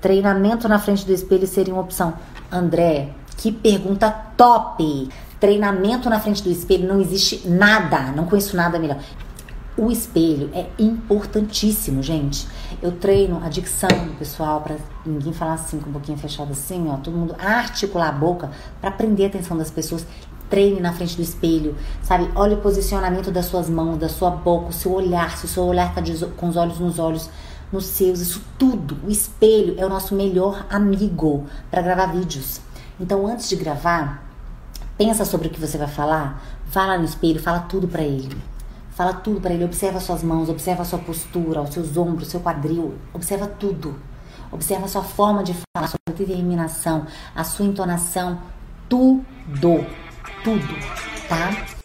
Treinamento na frente do espelho seria uma opção. André, que pergunta top! Treinamento na frente do espelho não existe nada, não conheço nada melhor. O espelho é importantíssimo, gente. Eu treino a dicção do pessoal para ninguém falar assim com um pouquinho fechado assim, ó, todo mundo articular a boca para prender a atenção das pessoas. Treine na frente do espelho, sabe? Olhe o posicionamento das suas mãos, da sua boca, o seu olhar, se o seu olhar tá com os olhos nos olhos, nos seus, isso tudo. O espelho é o nosso melhor amigo para gravar vídeos. Então, antes de gravar, pensa sobre o que você vai falar, fala no espelho, fala tudo para ele. Fala tudo para ele, observa suas mãos, observa sua postura, os seus ombros, seu quadril, observa tudo. Observa a sua forma de falar, a sua determinação, a sua entonação, tudo, tudo, tá?